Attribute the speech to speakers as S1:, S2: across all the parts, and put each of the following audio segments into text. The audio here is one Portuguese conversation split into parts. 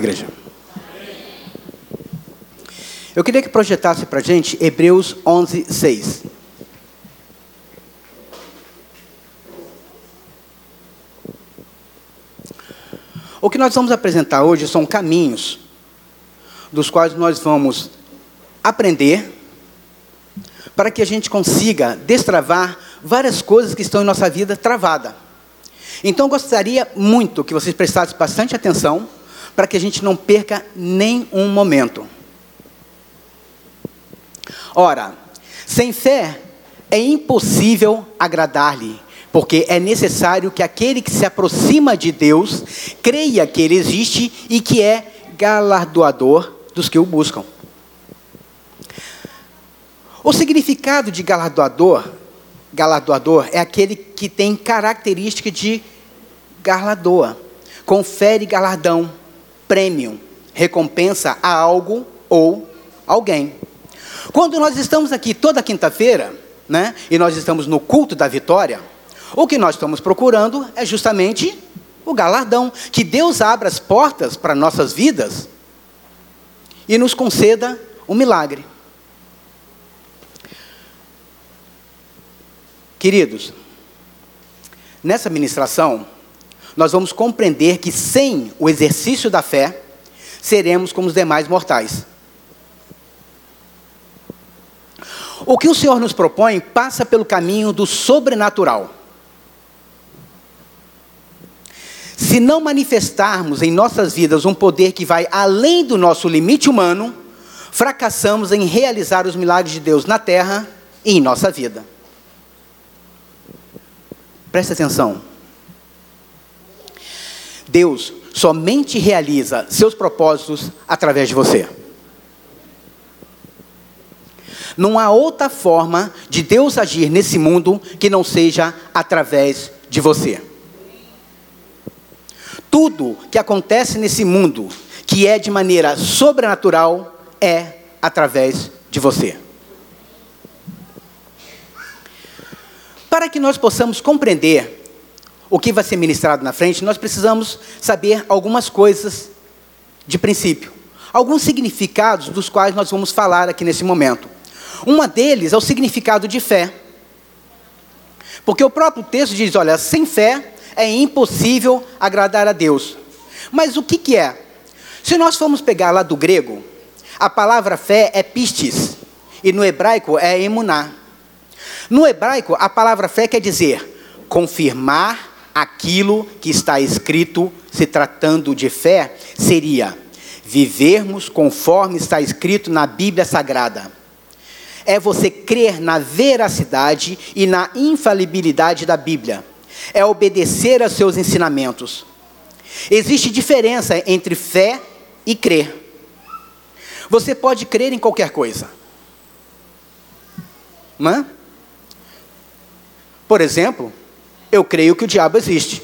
S1: igreja. Eu queria que projetasse para a gente Hebreus 11, 6. O que nós vamos apresentar hoje são caminhos dos quais nós vamos aprender para que a gente consiga destravar várias coisas que estão em nossa vida travada. Então gostaria muito que vocês prestassem bastante atenção para que a gente não perca nem um momento. Ora, sem fé é impossível agradar-lhe, porque é necessário que aquele que se aproxima de Deus creia que Ele existe e que é galardoador dos que o buscam. O significado de galardoador, galardoador é aquele que tem característica de galardoa, confere galardão, prêmio, recompensa a algo ou alguém. Quando nós estamos aqui toda quinta-feira, né, e nós estamos no culto da vitória, o que nós estamos procurando é justamente o galardão, que Deus abra as portas para nossas vidas e nos conceda um milagre. Queridos, nessa ministração, nós vamos compreender que sem o exercício da fé, seremos como os demais mortais. O que o Senhor nos propõe passa pelo caminho do sobrenatural. Se não manifestarmos em nossas vidas um poder que vai além do nosso limite humano, fracassamos em realizar os milagres de Deus na terra e em nossa vida. Preste atenção. Deus somente realiza seus propósitos através de você. Não há outra forma de Deus agir nesse mundo que não seja através de você. Tudo que acontece nesse mundo, que é de maneira sobrenatural, é através de você. Para que nós possamos compreender o que vai ser ministrado na frente, nós precisamos saber algumas coisas de princípio, alguns significados dos quais nós vamos falar aqui nesse momento. Uma deles é o significado de fé. Porque o próprio texto diz: olha, sem fé é impossível agradar a Deus. Mas o que, que é? Se nós formos pegar lá do grego, a palavra fé é pistis, e no hebraico é emuná. No hebraico, a palavra fé quer dizer confirmar aquilo que está escrito, se tratando de fé, seria vivermos conforme está escrito na Bíblia Sagrada é você crer na veracidade e na infalibilidade da Bíblia. É obedecer aos seus ensinamentos. Existe diferença entre fé e crer. Você pode crer em qualquer coisa. Hã? Por exemplo, eu creio que o diabo existe.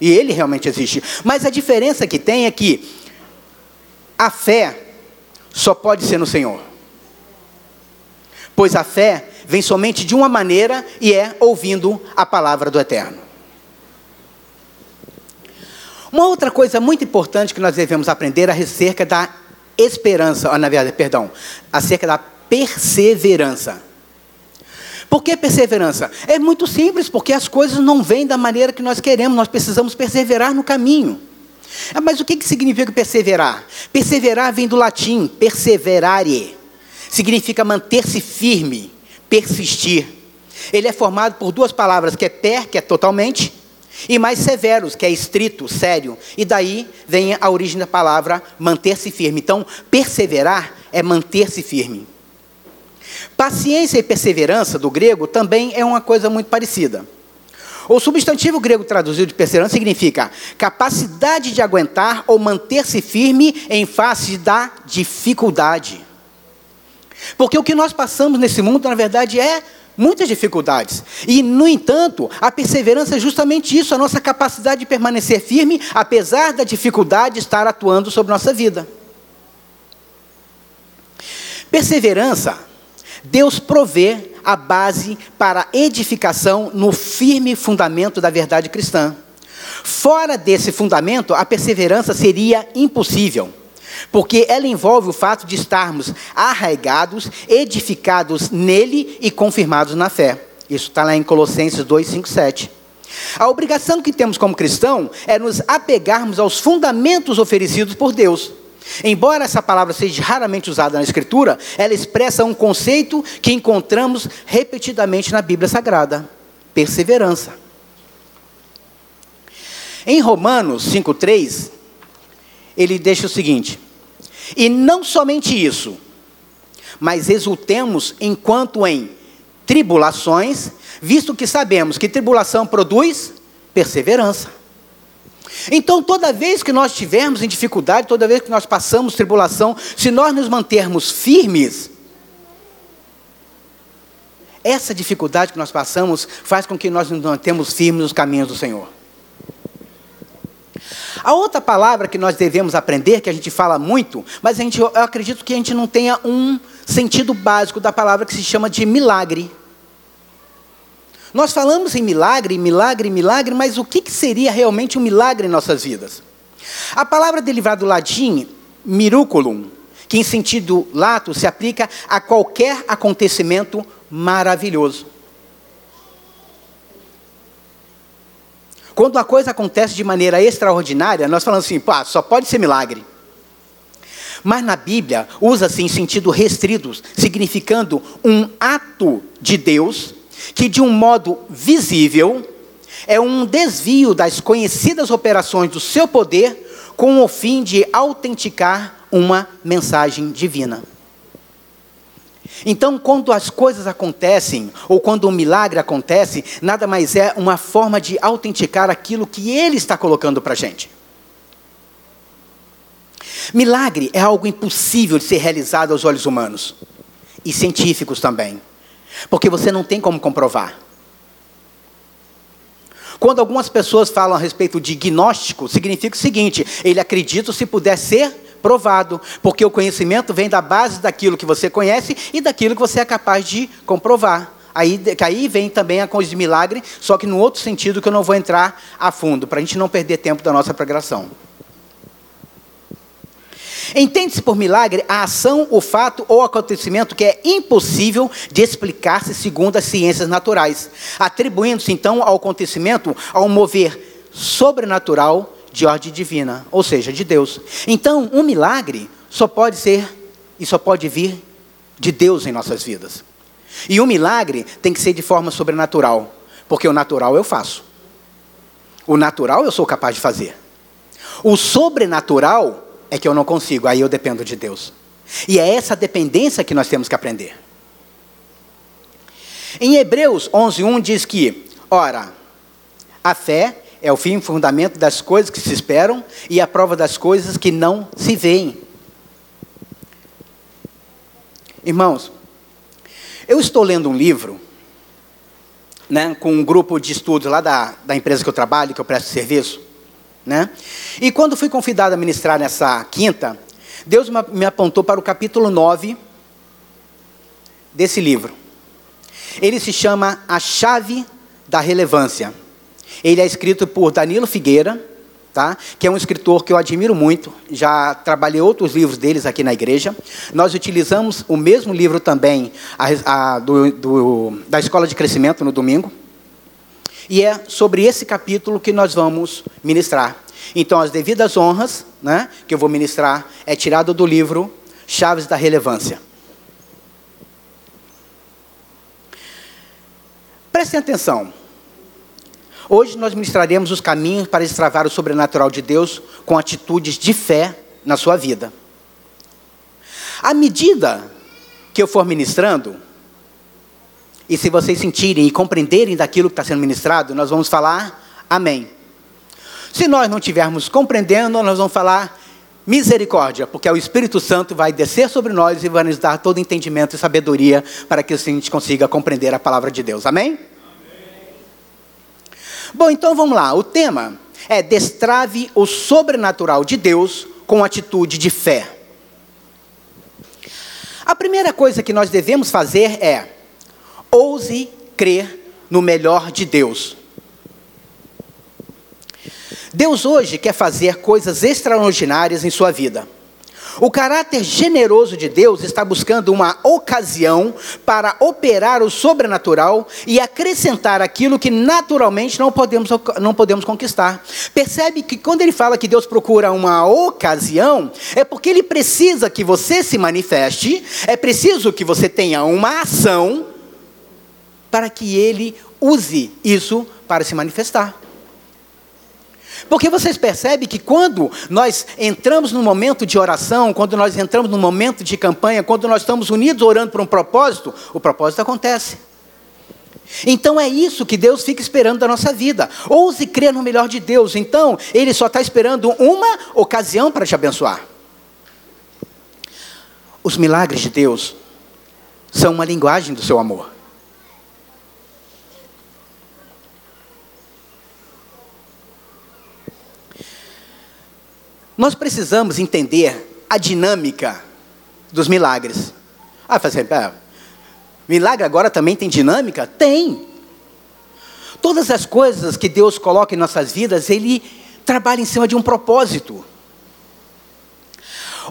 S1: E ele realmente existe. Mas a diferença que tem é que a fé só pode ser no Senhor pois a fé vem somente de uma maneira e é ouvindo a palavra do Eterno. Uma outra coisa muito importante que nós devemos aprender é acerca da esperança, na verdade, perdão, acerca da perseverança. Por que perseverança? É muito simples, porque as coisas não vêm da maneira que nós queremos, nós precisamos perseverar no caminho. Ah, mas o que significa perseverar? Perseverar vem do latim perseverare significa manter-se firme, persistir. Ele é formado por duas palavras, que é per, que é totalmente, e mais severos, que é estrito, sério. E daí vem a origem da palavra manter-se firme. Então, perseverar é manter-se firme. Paciência e perseverança, do grego, também é uma coisa muito parecida. O substantivo grego traduzido de perseverança significa capacidade de aguentar ou manter-se firme em face da dificuldade. Porque o que nós passamos nesse mundo, na verdade, é muitas dificuldades. E, no entanto, a perseverança é justamente isso, a nossa capacidade de permanecer firme, apesar da dificuldade estar atuando sobre nossa vida. Perseverança, Deus provê a base para edificação no firme fundamento da verdade cristã. Fora desse fundamento, a perseverança seria impossível, porque ela envolve o fato de estarmos arraigados, edificados nele e confirmados na fé. Isso está lá em Colossenses 2, 5, 7. A obrigação que temos como cristão é nos apegarmos aos fundamentos oferecidos por Deus. Embora essa palavra seja raramente usada na Escritura, ela expressa um conceito que encontramos repetidamente na Bíblia Sagrada: perseverança. Em Romanos 5,3, ele deixa o seguinte: E não somente isso, mas exultemos enquanto em tribulações, visto que sabemos que tribulação produz perseverança. Então, toda vez que nós estivermos em dificuldade, toda vez que nós passamos tribulação, se nós nos mantermos firmes, essa dificuldade que nós passamos faz com que nós nos mantemos firmes nos caminhos do Senhor. A outra palavra que nós devemos aprender, que a gente fala muito, mas a gente, eu acredito que a gente não tenha um sentido básico da palavra que se chama de milagre. Nós falamos em milagre, milagre, milagre, mas o que, seria realmente um milagre em nossas vidas? A palavra derivada do latim, miraculum, que em sentido lato se aplica a qualquer acontecimento maravilhoso. Quando a coisa acontece de maneira extraordinária, nós falamos assim, pá, só pode ser milagre. Mas na Bíblia usa-se em sentido restrito, significando um ato de Deus que de um modo visível é um desvio das conhecidas operações do seu poder com o fim de autenticar uma mensagem divina. Então, quando as coisas acontecem, ou quando um milagre acontece, nada mais é uma forma de autenticar aquilo que ele está colocando para a gente. Milagre é algo impossível de ser realizado aos olhos humanos e científicos também. Porque você não tem como comprovar. Quando algumas pessoas falam a respeito de gnóstico, significa o seguinte: ele acredita se puder ser provado, porque o conhecimento vem da base daquilo que você conhece e daquilo que você é capaz de comprovar. Aí, aí vem também a coisa de milagre, só que no outro sentido que eu não vou entrar a fundo, para a gente não perder tempo da nossa pregação. Entende-se por milagre a ação, o fato ou acontecimento que é impossível de explicar-se segundo as ciências naturais, atribuindo-se então ao acontecimento ao mover sobrenatural de ordem divina, ou seja, de Deus. Então, um milagre só pode ser e só pode vir de Deus em nossas vidas. E um milagre tem que ser de forma sobrenatural, porque o natural eu faço. O natural eu sou capaz de fazer. O sobrenatural é que eu não consigo, aí eu dependo de Deus. E é essa dependência que nós temos que aprender. Em Hebreus 11:1 diz que, ora, a fé é o fim e fundamento das coisas que se esperam e a prova das coisas que não se veem. Irmãos, eu estou lendo um livro, né, com um grupo de estudos lá da, da empresa que eu trabalho, que eu presto serviço, né? E quando fui convidado a ministrar nessa quinta, Deus me apontou para o capítulo 9 desse livro. Ele se chama A Chave da Relevância. Ele é escrito por Danilo Figueira, tá? que é um escritor que eu admiro muito. Já trabalhei outros livros deles aqui na igreja. Nós utilizamos o mesmo livro também a, a, do, do, da Escola de Crescimento no domingo. E é sobre esse capítulo que nós vamos ministrar. Então, as devidas honras, né, que eu vou ministrar, é tirado do livro Chaves da Relevância. Prestem atenção. Hoje nós ministraremos os caminhos para destravar o sobrenatural de Deus com atitudes de fé na sua vida. À medida que eu for ministrando, e se vocês sentirem e compreenderem daquilo que está sendo ministrado, nós vamos falar amém. Se nós não estivermos compreendendo, nós vamos falar misericórdia, porque o Espírito Santo vai descer sobre nós e vai nos dar todo entendimento e sabedoria para que assim a gente consiga compreender a palavra de Deus. Amém? amém? Bom, então vamos lá. O tema é destrave o sobrenatural de Deus com atitude de fé. A primeira coisa que nós devemos fazer é Ouse crer no melhor de Deus. Deus hoje quer fazer coisas extraordinárias em sua vida. O caráter generoso de Deus está buscando uma ocasião para operar o sobrenatural e acrescentar aquilo que naturalmente não podemos, não podemos conquistar. Percebe que quando ele fala que Deus procura uma ocasião, é porque ele precisa que você se manifeste, é preciso que você tenha uma ação para que ele use isso para se manifestar. Porque vocês percebem que quando nós entramos num momento de oração, quando nós entramos num momento de campanha, quando nós estamos unidos orando por um propósito, o propósito acontece. Então é isso que Deus fica esperando da nossa vida. Ouse crer no melhor de Deus. Então, Ele só está esperando uma ocasião para te abençoar. Os milagres de Deus são uma linguagem do seu amor. Nós precisamos entender a dinâmica dos milagres. Ah, fazer, assim, milagre agora também tem dinâmica? Tem. Todas as coisas que Deus coloca em nossas vidas, Ele trabalha em cima de um propósito.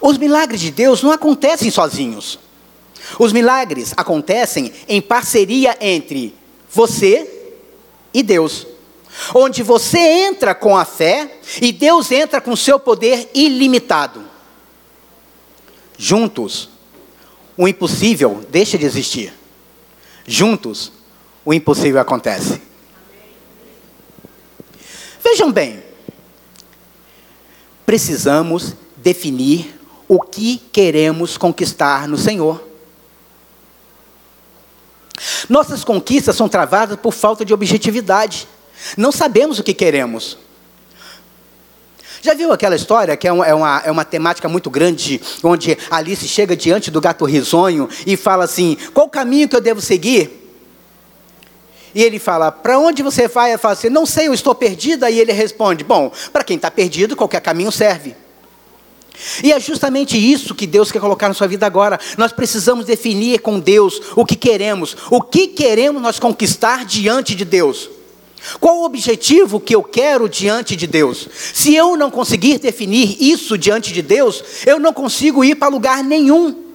S1: Os milagres de Deus não acontecem sozinhos. Os milagres acontecem em parceria entre você e Deus onde você entra com a fé e Deus entra com seu poder ilimitado. Juntos, o impossível deixa de existir. Juntos, o impossível acontece. Vejam bem, precisamos definir o que queremos conquistar no Senhor. Nossas conquistas são travadas por falta de objetividade. Não sabemos o que queremos. Já viu aquela história que é uma, é, uma, é uma temática muito grande, onde Alice chega diante do gato risonho e fala assim: qual o caminho que eu devo seguir? E ele fala: para onde você vai? Ela fala assim: não sei, eu estou perdida. E ele responde: bom, para quem está perdido, qualquer caminho serve. E é justamente isso que Deus quer colocar na sua vida agora. Nós precisamos definir com Deus o que queremos, o que queremos nós conquistar diante de Deus. Qual o objetivo que eu quero diante de Deus? Se eu não conseguir definir isso diante de Deus, eu não consigo ir para lugar nenhum.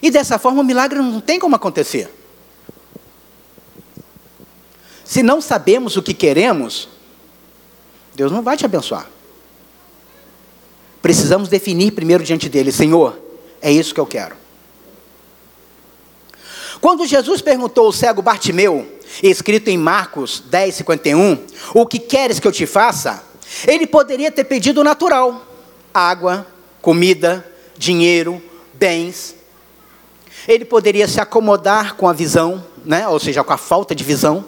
S1: E dessa forma o milagre não tem como acontecer. Se não sabemos o que queremos, Deus não vai te abençoar. Precisamos definir primeiro diante dele: Senhor, é isso que eu quero. Quando Jesus perguntou ao cego Bartimeu, escrito em Marcos 10, 51, o que queres que eu te faça? Ele poderia ter pedido o natural: água, comida, dinheiro, bens. Ele poderia se acomodar com a visão, né? ou seja, com a falta de visão.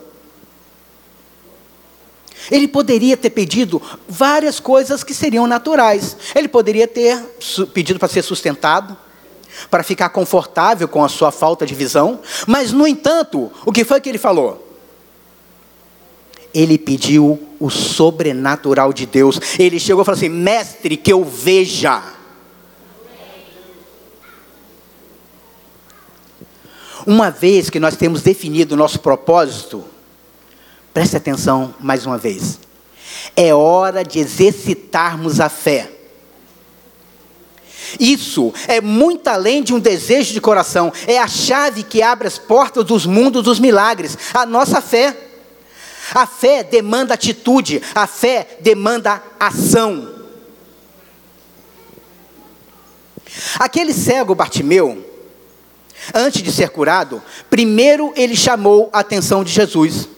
S1: Ele poderia ter pedido várias coisas que seriam naturais. Ele poderia ter pedido para ser sustentado, para ficar confortável com a sua falta de visão, mas, no entanto, o que foi que ele falou? Ele pediu o sobrenatural de Deus. Ele chegou e falou assim: Mestre, que eu veja. Uma vez que nós temos definido o nosso propósito, preste atenção mais uma vez. É hora de exercitarmos a fé. Isso é muito além de um desejo de coração, é a chave que abre as portas dos mundos dos milagres, a nossa fé. A fé demanda atitude, a fé demanda ação. Aquele cego Bartimeu, antes de ser curado, primeiro ele chamou a atenção de Jesus.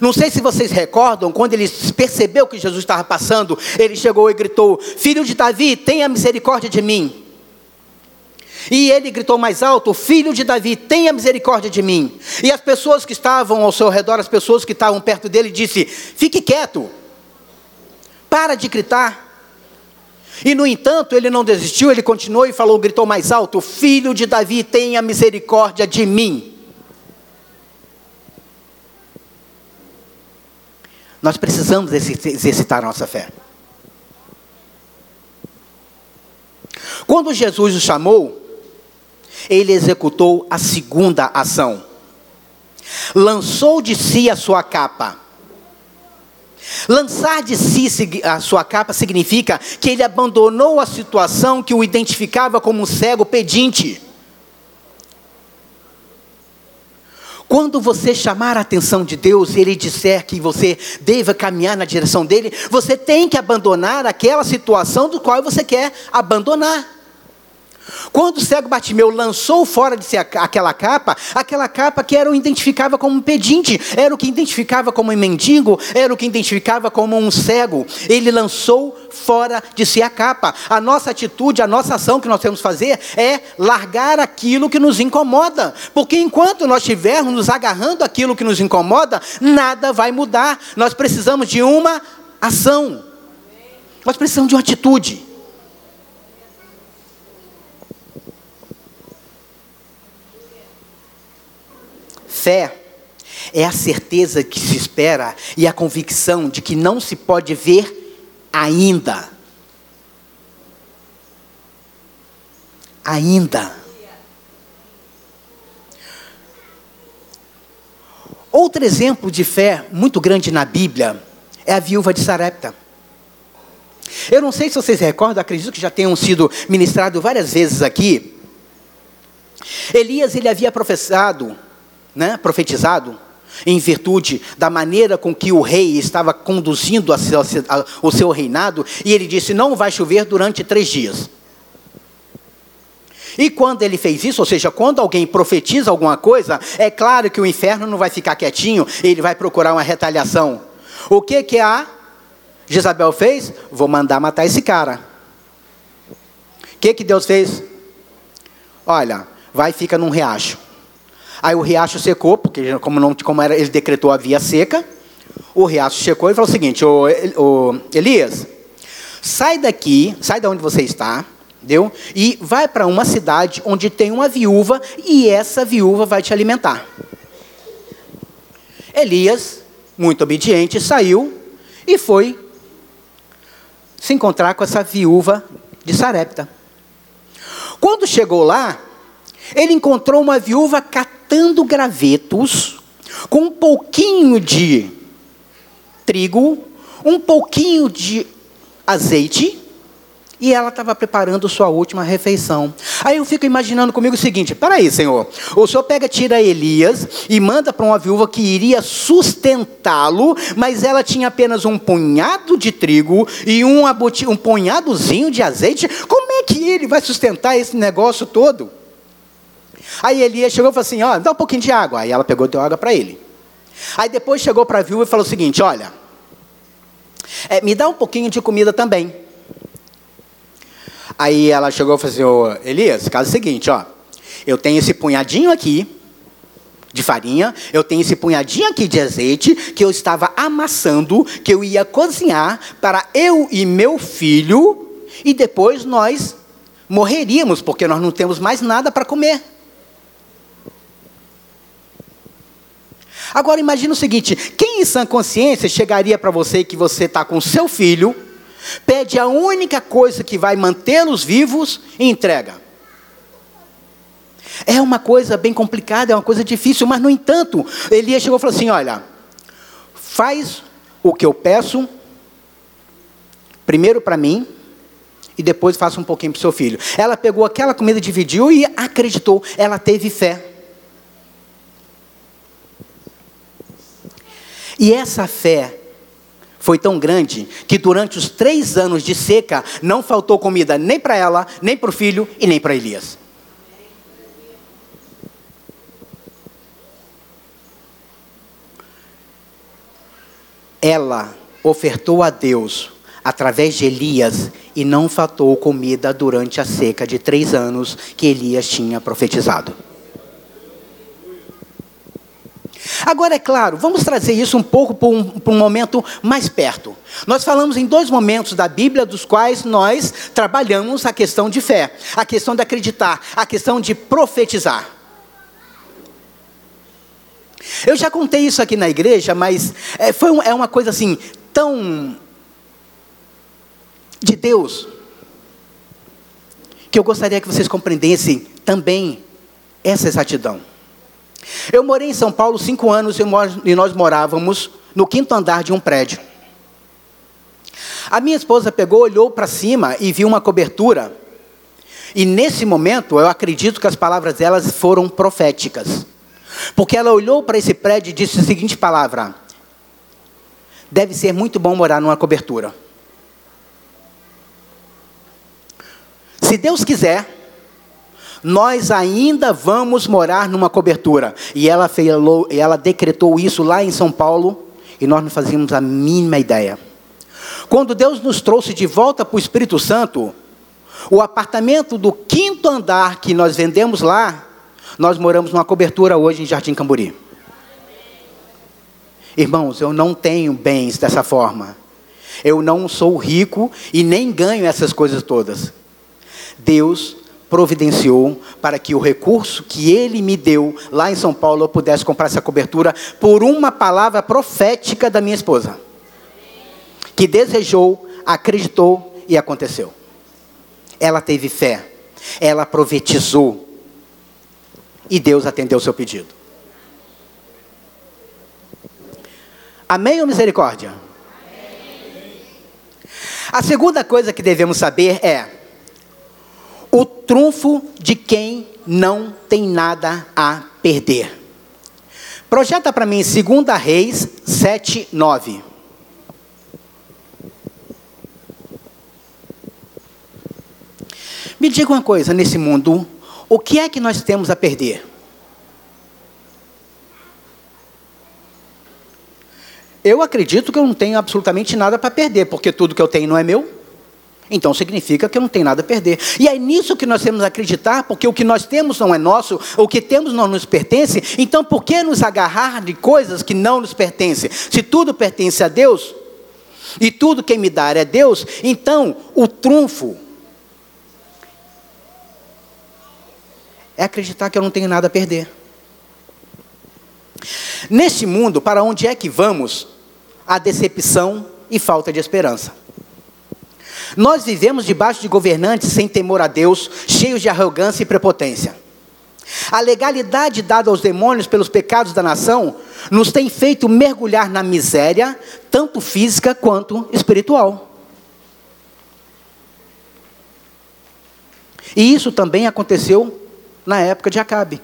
S1: Não sei se vocês recordam, quando ele percebeu que Jesus estava passando, ele chegou e gritou: Filho de Davi, tenha misericórdia de mim. E ele gritou mais alto: Filho de Davi, tenha misericórdia de mim. E as pessoas que estavam ao seu redor, as pessoas que estavam perto dele, disse: Fique quieto, para de gritar. E no entanto, ele não desistiu, ele continuou e falou, gritou mais alto: Filho de Davi, tenha misericórdia de mim. Nós precisamos exercitar a nossa fé. Quando Jesus o chamou, ele executou a segunda ação. Lançou de si a sua capa. Lançar de si a sua capa significa que ele abandonou a situação que o identificava como um cego pedinte. Quando você chamar a atenção de Deus e Ele disser que você deva caminhar na direção dele, você tem que abandonar aquela situação do qual você quer abandonar. Quando o cego Bartimeu lançou fora de si aquela capa, aquela capa que era o identificava como um pedinte, era o que identificava como um mendigo, era o que identificava como um cego. Ele lançou fora de si a capa. A nossa atitude, a nossa ação que nós temos que fazer é largar aquilo que nos incomoda. Porque enquanto nós estivermos nos agarrando aquilo que nos incomoda, nada vai mudar. Nós precisamos de uma ação. Nós precisamos de uma atitude. Fé é a certeza que se espera e a convicção de que não se pode ver ainda. Ainda. Outro exemplo de fé muito grande na Bíblia é a viúva de Sarepta. Eu não sei se vocês recordam, acredito que já tenham sido ministrado várias vezes aqui. Elias ele havia professado né, profetizado, em virtude da maneira com que o rei estava conduzindo a seu, a, o seu reinado, e ele disse: Não vai chover durante três dias. E quando ele fez isso, ou seja, quando alguém profetiza alguma coisa, é claro que o inferno não vai ficar quietinho, ele vai procurar uma retaliação. O que que a Jezabel fez? Vou mandar matar esse cara. O que que Deus fez? Olha, vai e fica num riacho. Aí o riacho secou, porque como, não, como era, ele decretou a via seca, o riacho secou e falou o seguinte, Elias, sai daqui, sai de onde você está, deu? E vai para uma cidade onde tem uma viúva e essa viúva vai te alimentar. Elias, muito obediente, saiu e foi se encontrar com essa viúva de Sarepta. Quando chegou lá, ele encontrou uma viúva gravetos com um pouquinho de trigo, um pouquinho de azeite, e ela estava preparando sua última refeição. Aí eu fico imaginando comigo o seguinte: peraí, Senhor, o Senhor pega, tira Elias e manda para uma viúva que iria sustentá-lo, mas ela tinha apenas um punhado de trigo e um, um punhadozinho de azeite. Como é que ele vai sustentar esse negócio todo? Aí Elias chegou e falou assim: ó, dá um pouquinho de água. Aí ela pegou deu água para ele. Aí depois chegou para a viúva e falou o seguinte: olha, é, me dá um pouquinho de comida também. Aí ela chegou e falou assim: ô, Elias, caso é o seguinte, ó, eu tenho esse punhadinho aqui de farinha, eu tenho esse punhadinho aqui de azeite que eu estava amassando, que eu ia cozinhar para eu e meu filho, e depois nós morreríamos, porque nós não temos mais nada para comer. Agora imagine o seguinte: quem em sã consciência chegaria para você que você está com seu filho, pede a única coisa que vai mantê-los vivos e entrega? É uma coisa bem complicada, é uma coisa difícil, mas no entanto, Elias chegou e falou assim: olha, faz o que eu peço, primeiro para mim, e depois faça um pouquinho para o seu filho. Ela pegou aquela comida, dividiu e acreditou, ela teve fé. E essa fé foi tão grande que durante os três anos de seca não faltou comida nem para ela, nem para o filho e nem para Elias. Ela ofertou a Deus através de Elias e não faltou comida durante a seca de três anos que Elias tinha profetizado. Agora, é claro, vamos trazer isso um pouco para um, para um, momento mais perto. Nós falamos em dois momentos da Bíblia, dos quais nós trabalhamos a questão de fé, a questão de acreditar, a questão de profetizar. Eu já contei isso aqui na igreja, mas é, foi um, é uma coisa assim, tão de Deus, que eu gostaria que vocês compreendessem também essa exatidão. Eu morei em São Paulo cinco anos e nós morávamos no quinto andar de um prédio. A minha esposa pegou, olhou para cima e viu uma cobertura. E nesse momento, eu acredito que as palavras delas foram proféticas. Porque ela olhou para esse prédio e disse a seguinte palavra: Deve ser muito bom morar numa cobertura. Se Deus quiser, nós ainda vamos morar numa cobertura. E ela, fez, ela decretou isso lá em São Paulo, e nós não fazíamos a mínima ideia. Quando Deus nos trouxe de volta para o Espírito Santo, o apartamento do quinto andar que nós vendemos lá, nós moramos numa cobertura hoje em Jardim Camburi. Irmãos, eu não tenho bens dessa forma. Eu não sou rico e nem ganho essas coisas todas. Deus providenciou para que o recurso que ele me deu lá em São Paulo eu pudesse comprar essa cobertura por uma palavra profética da minha esposa. Que desejou, acreditou e aconteceu. Ela teve fé, ela profetizou e Deus atendeu o seu pedido. Amém ou misericórdia? A segunda coisa que devemos saber é o trunfo de quem não tem nada a perder. Projeta para mim 2 Reis 7, 9. Me diga uma coisa nesse mundo, o que é que nós temos a perder? Eu acredito que eu não tenho absolutamente nada para perder, porque tudo que eu tenho não é meu. Então significa que eu não tenho nada a perder. E é nisso que nós temos que acreditar, porque o que nós temos não é nosso, o que temos não nos pertence. Então por que nos agarrar de coisas que não nos pertencem? Se tudo pertence a Deus, e tudo quem me dá é Deus, então o trunfo é acreditar que eu não tenho nada a perder. Neste mundo, para onde é que vamos? A decepção e falta de esperança. Nós vivemos debaixo de governantes sem temor a Deus, cheios de arrogância e prepotência. A legalidade dada aos demônios pelos pecados da nação nos tem feito mergulhar na miséria, tanto física quanto espiritual. E isso também aconteceu na época de Acabe,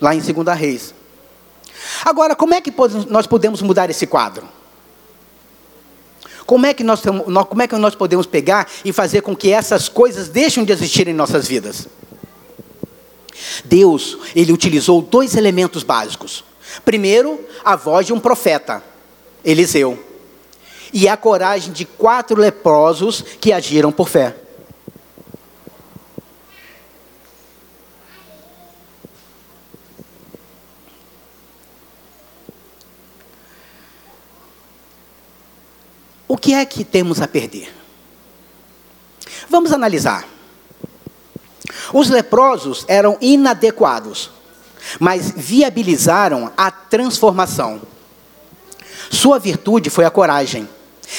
S1: lá em 2 Reis. Agora, como é que nós podemos mudar esse quadro? Como é que nós, como é que nós podemos pegar e fazer com que essas coisas deixem de existir em nossas vidas? Deus, ele utilizou dois elementos básicos. Primeiro, a voz de um profeta, Eliseu, e a coragem de quatro leprosos que agiram por fé. O que é que temos a perder? Vamos analisar. Os leprosos eram inadequados, mas viabilizaram a transformação. Sua virtude foi a coragem.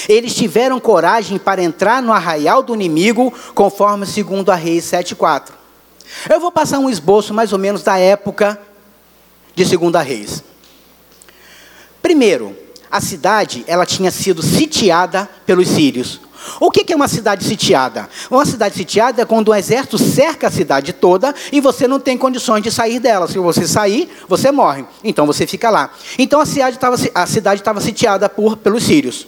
S1: Eles tiveram coragem para entrar no arraial do inimigo, conforme segundo a Reis 7:4. Eu vou passar um esboço mais ou menos da época de Segunda Reis. Primeiro, a cidade ela tinha sido sitiada pelos sírios. O que é uma cidade sitiada? Uma cidade sitiada é quando um exército cerca a cidade toda e você não tem condições de sair dela. Se você sair, você morre. Então você fica lá. Então a cidade estava, a cidade estava sitiada por, pelos sírios.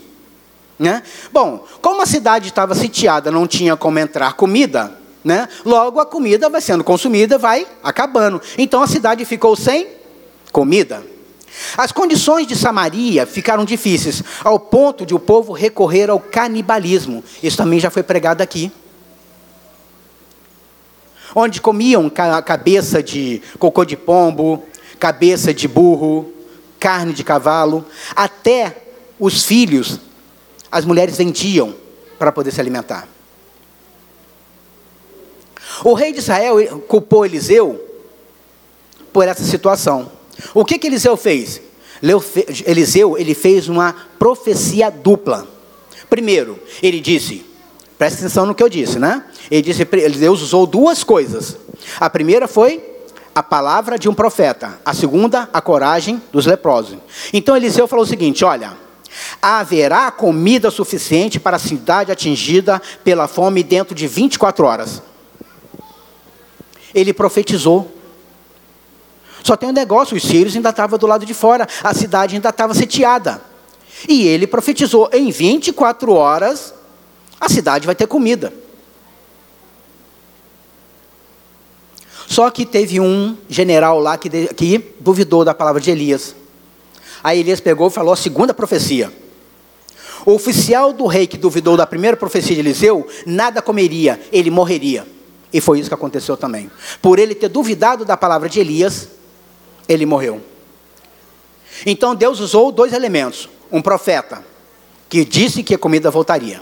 S1: Né? Bom, como a cidade estava sitiada, não tinha como entrar comida, né? logo a comida vai sendo consumida, vai acabando. Então a cidade ficou sem comida. As condições de Samaria ficaram difíceis, ao ponto de o povo recorrer ao canibalismo. Isso também já foi pregado aqui. Onde comiam cabeça de cocô de pombo, cabeça de burro, carne de cavalo, até os filhos, as mulheres vendiam para poder se alimentar. O rei de Israel culpou Eliseu por essa situação. O que, que Eliseu fez? Eliseu ele fez uma profecia dupla. Primeiro, ele disse, presta atenção no que eu disse, né? Ele disse, Deus usou duas coisas. A primeira foi a palavra de um profeta. A segunda, a coragem dos leprosos. Então Eliseu falou o seguinte: olha, haverá comida suficiente para a cidade atingida pela fome dentro de 24 horas. Ele profetizou. Só tem um negócio: os sírios ainda estavam do lado de fora, a cidade ainda estava sitiada. E ele profetizou: em 24 horas, a cidade vai ter comida. Só que teve um general lá que, que duvidou da palavra de Elias. Aí Elias pegou e falou a segunda profecia. O oficial do rei que duvidou da primeira profecia de Eliseu, nada comeria, ele morreria. E foi isso que aconteceu também. Por ele ter duvidado da palavra de Elias, ele morreu. Então Deus usou dois elementos: um profeta, que disse que a comida voltaria.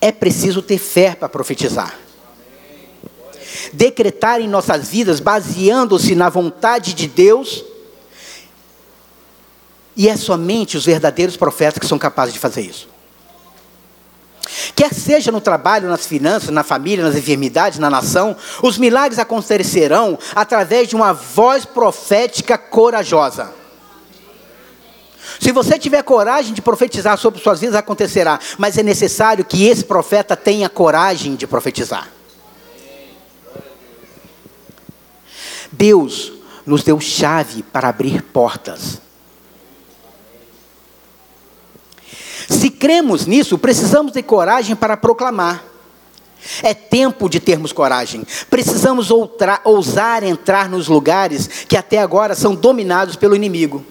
S1: É preciso ter fé para profetizar. Decretar em nossas vidas, baseando-se na vontade de Deus e é somente os verdadeiros profetas que são capazes de fazer isso. Quer seja no trabalho, nas finanças, na família, nas enfermidades, na nação, os milagres acontecerão através de uma voz profética corajosa. Se você tiver coragem de profetizar sobre suas vidas, acontecerá. Mas é necessário que esse profeta tenha coragem de profetizar. Deus nos deu chave para abrir portas. Se cremos nisso, precisamos de coragem para proclamar. É tempo de termos coragem. Precisamos outra, ousar entrar nos lugares que até agora são dominados pelo inimigo.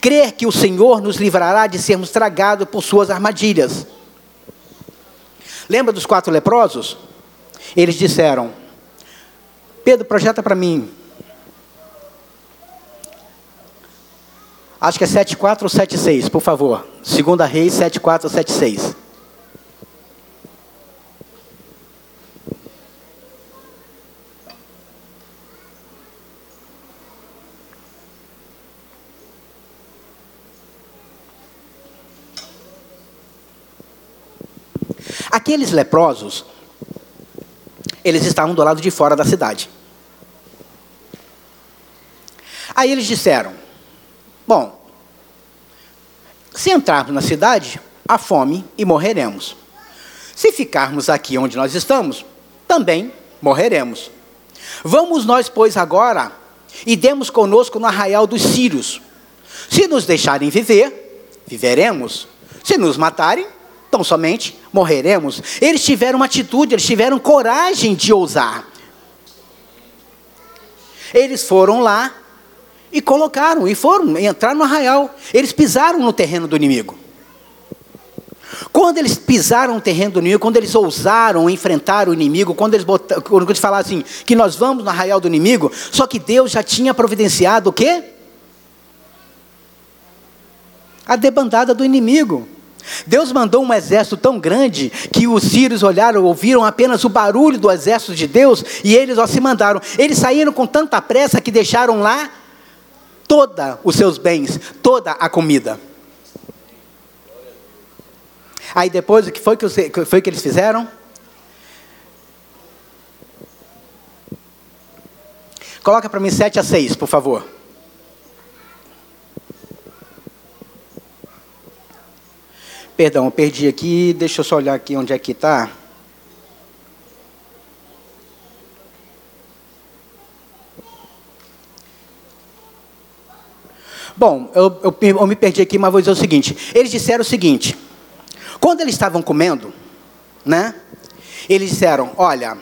S1: Crer que o Senhor nos livrará de sermos tragados por suas armadilhas. Lembra dos quatro leprosos? Eles disseram: Pedro, projeta para mim Acho que é 74 ou 76, por favor. Segunda Reis 74 ou 76. Aqueles leprosos, eles estavam do lado de fora da cidade. Aí eles disseram: Bom, se entrarmos na cidade, há fome e morreremos. Se ficarmos aqui onde nós estamos, também morreremos. Vamos nós, pois, agora e demos conosco no arraial dos sírios. Se nos deixarem viver, viveremos. Se nos matarem, tão somente morreremos. Eles tiveram uma atitude, eles tiveram coragem de ousar. Eles foram lá e colocaram, e foram, entraram no arraial. Eles pisaram no terreno do inimigo. Quando eles pisaram no terreno do inimigo, quando eles ousaram enfrentar o inimigo, quando eles, botaram, quando eles falaram assim, que nós vamos no arraial do inimigo, só que Deus já tinha providenciado o quê? A debandada do inimigo. Deus mandou um exército tão grande que os sírios olharam, ouviram apenas o barulho do exército de Deus e eles ó, se mandaram. Eles saíram com tanta pressa que deixaram lá toda os seus bens, toda a comida. Aí depois o que foi que, foi que eles fizeram? Coloca para mim 7 a 6, por favor. Perdão, eu perdi aqui, deixa eu só olhar aqui onde é que está. Bom, eu, eu, eu, me perdi aqui, mas vou dizer o seguinte: eles disseram o seguinte, quando eles estavam comendo, né? Eles disseram: olha,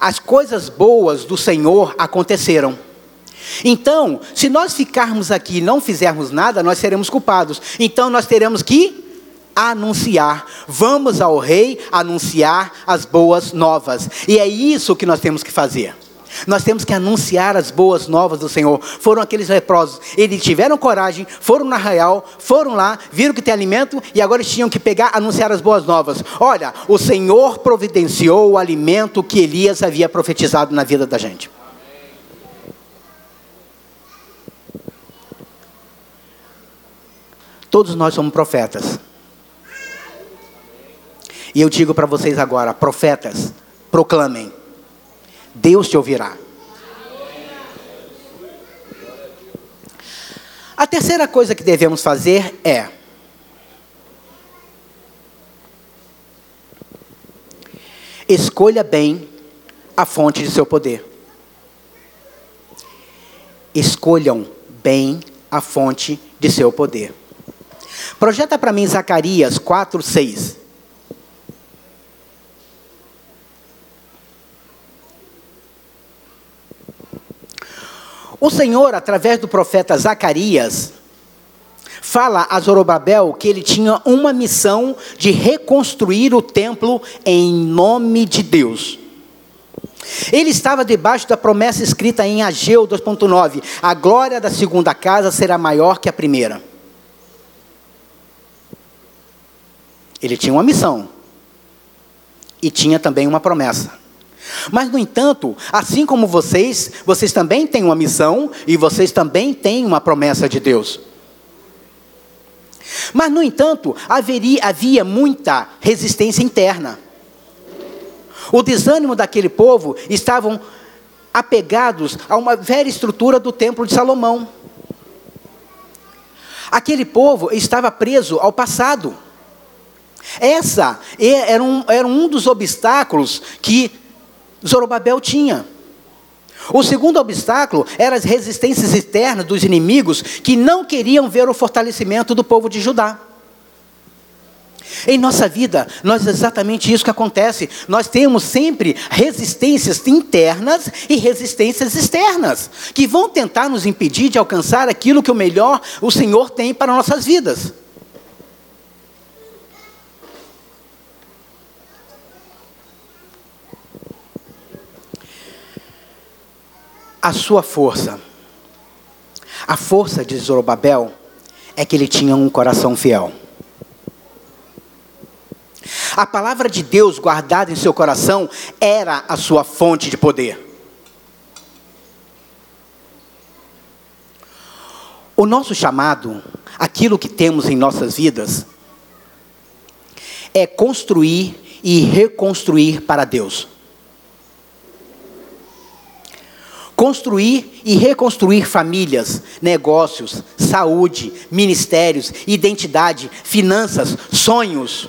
S1: as coisas boas do Senhor aconteceram. Então, se nós ficarmos aqui e não fizermos nada, nós seremos culpados. Então, nós teremos que anunciar. Vamos ao rei anunciar as boas novas. E é isso que nós temos que fazer. Nós temos que anunciar as boas novas do Senhor. Foram aqueles leprosos. Eles tiveram coragem, foram na arraial, foram lá, viram que tem alimento e agora tinham que pegar, anunciar as boas novas. Olha, o Senhor providenciou o alimento que Elias havia profetizado na vida da gente. Todos nós somos profetas. E eu digo para vocês agora, profetas, proclamem Deus te ouvirá. A terceira coisa que devemos fazer é escolha bem a fonte de seu poder. Escolham bem a fonte de seu poder. Projeta para mim Zacarias 4, 6. O Senhor, através do profeta Zacarias, fala a Zorobabel que ele tinha uma missão de reconstruir o templo em nome de Deus. Ele estava debaixo da promessa escrita em Ageu 2.9: a glória da segunda casa será maior que a primeira. Ele tinha uma missão e tinha também uma promessa. Mas, no entanto, assim como vocês, vocês também têm uma missão e vocês também têm uma promessa de Deus. Mas, no entanto, haveria, havia muita resistência interna. O desânimo daquele povo estavam apegados a uma velha estrutura do templo de Salomão. Aquele povo estava preso ao passado. Essa era um, era um dos obstáculos que Zorobabel tinha. O segundo obstáculo era as resistências externas dos inimigos que não queriam ver o fortalecimento do povo de Judá. Em nossa vida, nós é exatamente isso que acontece. Nós temos sempre resistências internas e resistências externas, que vão tentar nos impedir de alcançar aquilo que o melhor o Senhor tem para nossas vidas. A sua força. A força de Zorobabel é que ele tinha um coração fiel. A palavra de Deus guardada em seu coração era a sua fonte de poder. O nosso chamado, aquilo que temos em nossas vidas, é construir e reconstruir para Deus. Construir e reconstruir famílias, negócios, saúde, ministérios, identidade, finanças, sonhos.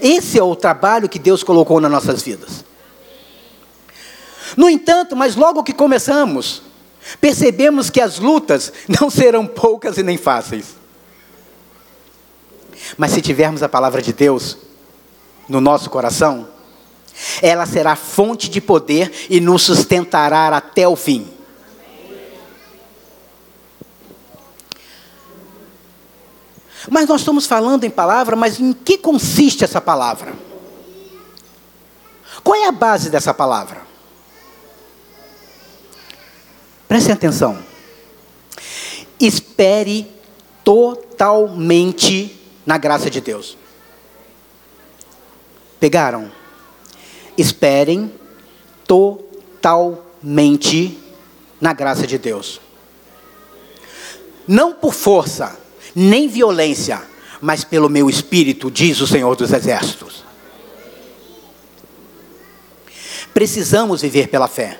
S1: Esse é o trabalho que Deus colocou nas nossas vidas. No entanto, mas logo que começamos, percebemos que as lutas não serão poucas e nem fáceis. Mas se tivermos a palavra de Deus no nosso coração, ela será fonte de poder e nos sustentará até o fim. Mas nós estamos falando em palavra, mas em que consiste essa palavra? Qual é a base dessa palavra? Preste atenção. Espere totalmente na graça de Deus. Pegaram? Esperem totalmente na graça de Deus. Não por força, nem violência, mas pelo meu espírito, diz o Senhor dos Exércitos. Precisamos viver pela fé.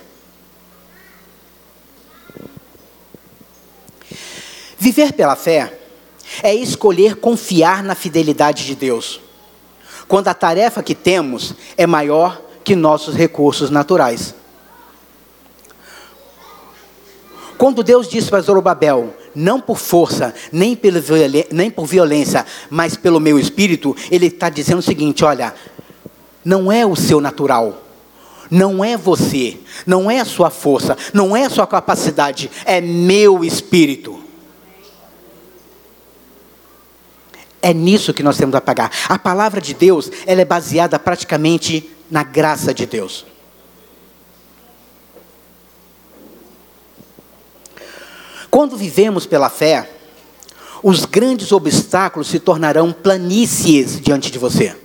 S1: Viver pela fé é escolher confiar na fidelidade de Deus, quando a tarefa que temos é maior que nossos recursos naturais. Quando Deus disse para Zorobabel, não por força, nem, pela nem por violência, mas pelo meu espírito, ele está dizendo o seguinte: olha, não é o seu natural, não é você, não é a sua força, não é a sua capacidade, é meu espírito. É nisso que nós temos a pagar. A palavra de Deus, ela é baseada praticamente na graça de Deus. Quando vivemos pela fé, os grandes obstáculos se tornarão planícies diante de você.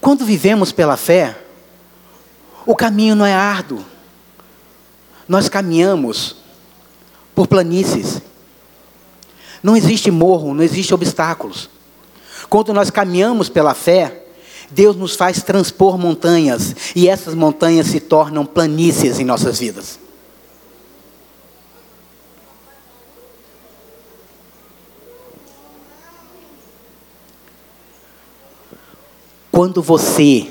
S1: Quando vivemos pela fé, o caminho não é árduo. Nós caminhamos por planícies. Não existe morro, não existe obstáculos. Quando nós caminhamos pela fé, Deus nos faz transpor montanhas e essas montanhas se tornam planícies em nossas vidas. Quando você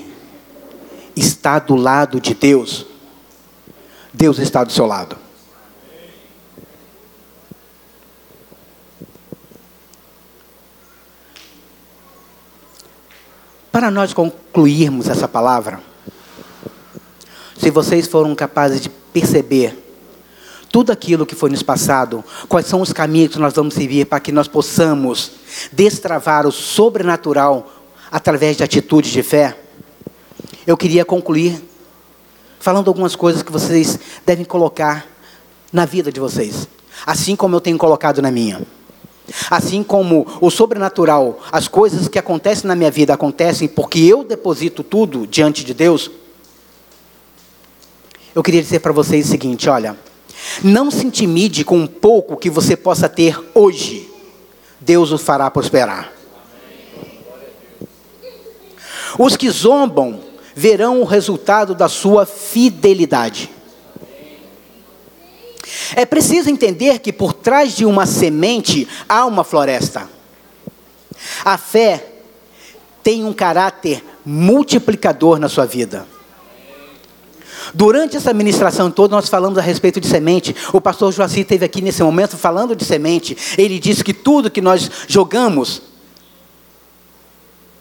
S1: está do lado de Deus, Deus está do seu lado. Para nós concluirmos essa palavra, se vocês foram capazes de perceber tudo aquilo que foi nos passado, quais são os caminhos que nós vamos seguir para que nós possamos destravar o sobrenatural através de atitudes de fé, eu queria concluir falando algumas coisas que vocês devem colocar na vida de vocês, assim como eu tenho colocado na minha. Assim como o sobrenatural, as coisas que acontecem na minha vida acontecem porque eu deposito tudo diante de Deus. Eu queria dizer para vocês o seguinte: olha, não se intimide com um pouco que você possa ter hoje, Deus o fará prosperar. Os que zombam verão o resultado da sua fidelidade. É preciso entender que por trás de uma semente há uma floresta. A fé tem um caráter multiplicador na sua vida. Durante essa ministração toda, nós falamos a respeito de semente. O pastor Joaci esteve aqui nesse momento falando de semente. Ele disse que tudo que nós jogamos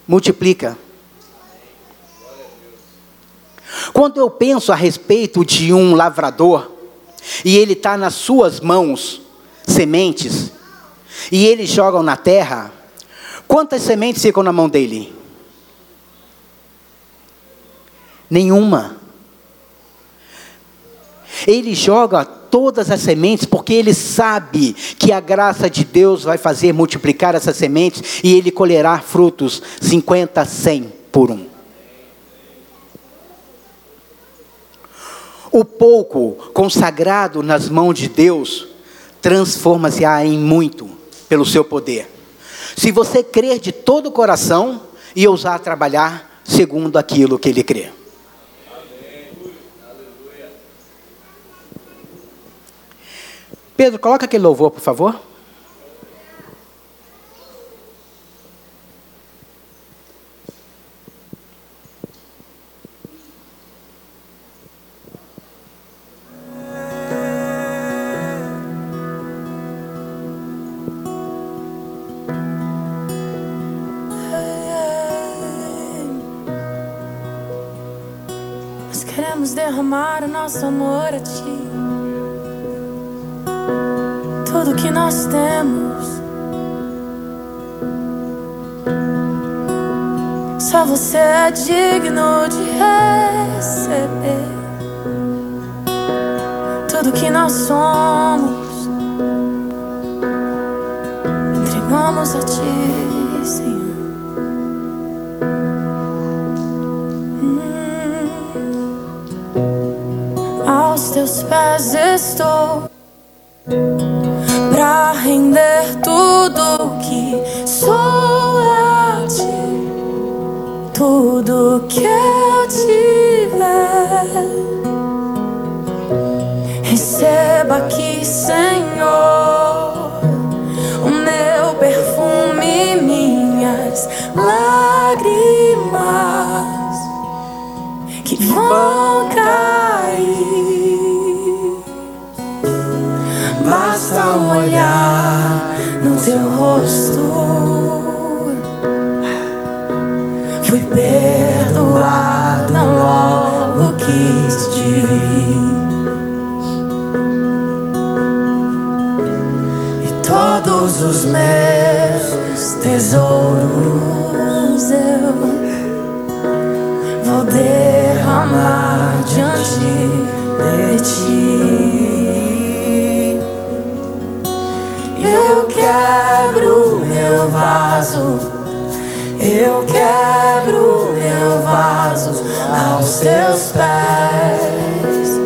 S1: multiplica. Quando eu penso a respeito de um lavrador, e ele está nas suas mãos sementes, e eles jogam na terra, quantas sementes ficam na mão dele? Nenhuma. Ele joga todas as sementes porque ele sabe que a graça de Deus vai fazer multiplicar essas sementes e ele colherá frutos 50, 100 por um. O pouco consagrado nas mãos de Deus transforma-se em muito pelo seu poder. Se você crer de todo o coração e ousar trabalhar segundo aquilo que ele crê. Pedro, coloca aquele louvor, por favor.
S2: Queremos derramar o nosso amor a Ti. Tudo que nós temos. Só você é digno de receber tudo que nós somos. Entregamos a Ti, Senhor. Teus pés estou pra render tudo que sou a Ti, tudo que eu tiver. Receba aqui, Senhor, o meu perfume, minhas lágrimas que vão cair. Olhar no teu rosto. Fui perdoada logo quis te vir. E todos os meus tesouros eu vou derramar diante de ti. Meu vaso, eu quebro meu vaso aos teus pés,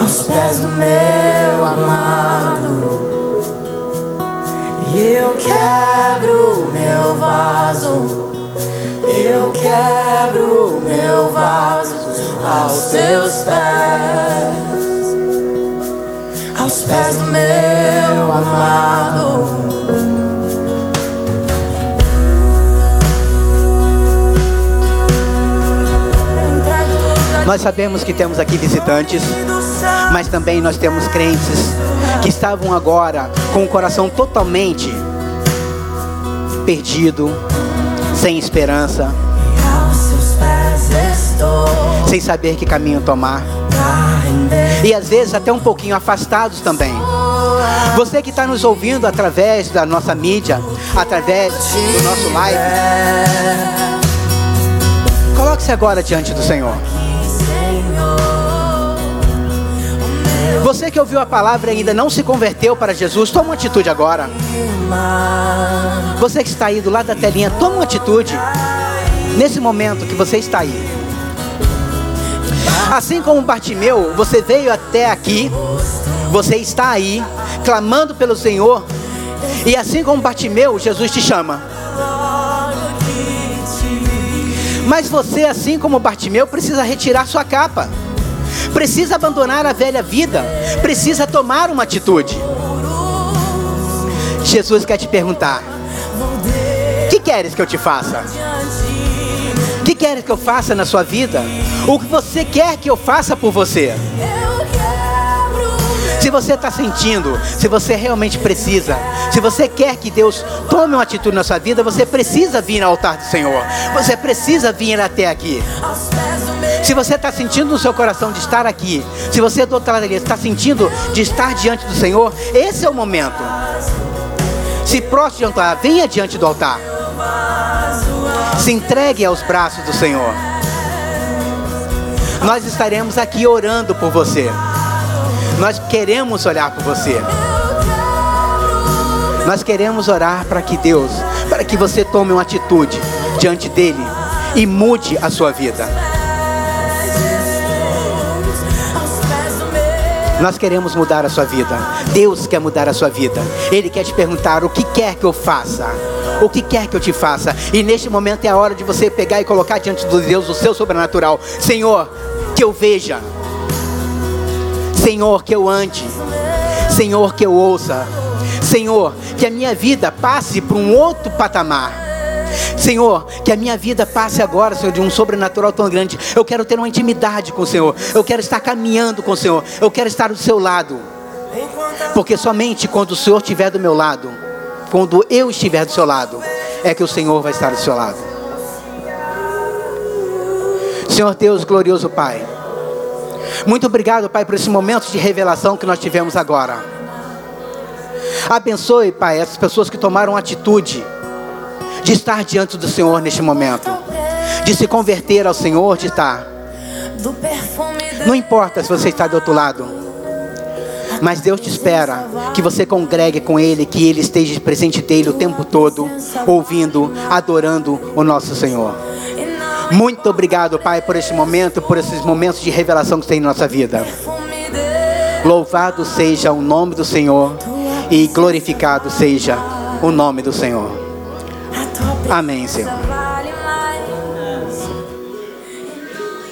S2: aos pés do meu amado. E eu quebro meu vaso, eu quebro meu vaso aos teus pés aos pés do meu amado.
S1: Nós sabemos que temos aqui visitantes, mas também nós temos crentes que estavam agora com o coração totalmente perdido, sem esperança, sem saber que caminho tomar. E às vezes até um pouquinho afastados também. Você que está nos ouvindo através da nossa mídia, através do nosso live, coloque-se agora diante do Senhor. Você que ouviu a palavra e ainda não se converteu para Jesus, toma uma atitude agora. Você que está aí do lado da telinha, toma uma atitude. Nesse momento que você está aí. Assim como Bartimeu, você veio até aqui, você está aí, clamando pelo Senhor, e assim como Bartimeu, Jesus te chama. Mas você, assim como Bartimeu, precisa retirar sua capa precisa abandonar a velha vida, precisa tomar uma atitude. Jesus quer te perguntar: que queres que eu te faça? Que queres que eu faça na sua vida? O que você quer que eu faça por você? Se você está sentindo, se você realmente precisa, se você quer que Deus tome uma atitude na sua vida, você precisa vir ao altar do Senhor. Você precisa vir até aqui. Se você está sentindo no seu coração de estar aqui, se você do outro lado está sentindo de estar diante do Senhor, esse é o momento. Se prostre diante altar, venha diante do altar. Se entregue aos braços do Senhor. Nós estaremos aqui orando por você. Nós queremos olhar por você. Nós queremos orar para que Deus, para que você tome uma atitude diante dele e mude a sua vida. Nós queremos mudar a sua vida. Deus quer mudar a sua vida. Ele quer te perguntar o que quer que eu faça. O que quer que eu te faça. E neste momento é a hora de você pegar e colocar diante de Deus o seu sobrenatural. Senhor, que eu veja Senhor, que eu ande. Senhor, que eu ouça. Senhor, que a minha vida passe para um outro patamar. Senhor, que a minha vida passe agora, Senhor, de um sobrenatural tão grande. Eu quero ter uma intimidade com o Senhor. Eu quero estar caminhando com o Senhor. Eu quero estar do seu lado. Porque somente quando o Senhor estiver do meu lado, quando eu estiver do seu lado, é que o Senhor vai estar do seu lado. Senhor Deus, glorioso Pai. Muito obrigado, Pai, por esse momento de revelação que nós tivemos agora. Abençoe, Pai, essas pessoas que tomaram atitude de estar diante do Senhor neste momento, de se converter ao Senhor, de estar. Não importa se você está do outro lado, mas Deus te espera que você congregue com Ele, que Ele esteja presente dele o tempo todo, ouvindo, adorando o nosso Senhor. Muito obrigado, Pai, por este momento, por esses momentos de revelação que tem em nossa vida. Louvado seja o nome do Senhor e glorificado seja o nome do Senhor. Amém, Senhor.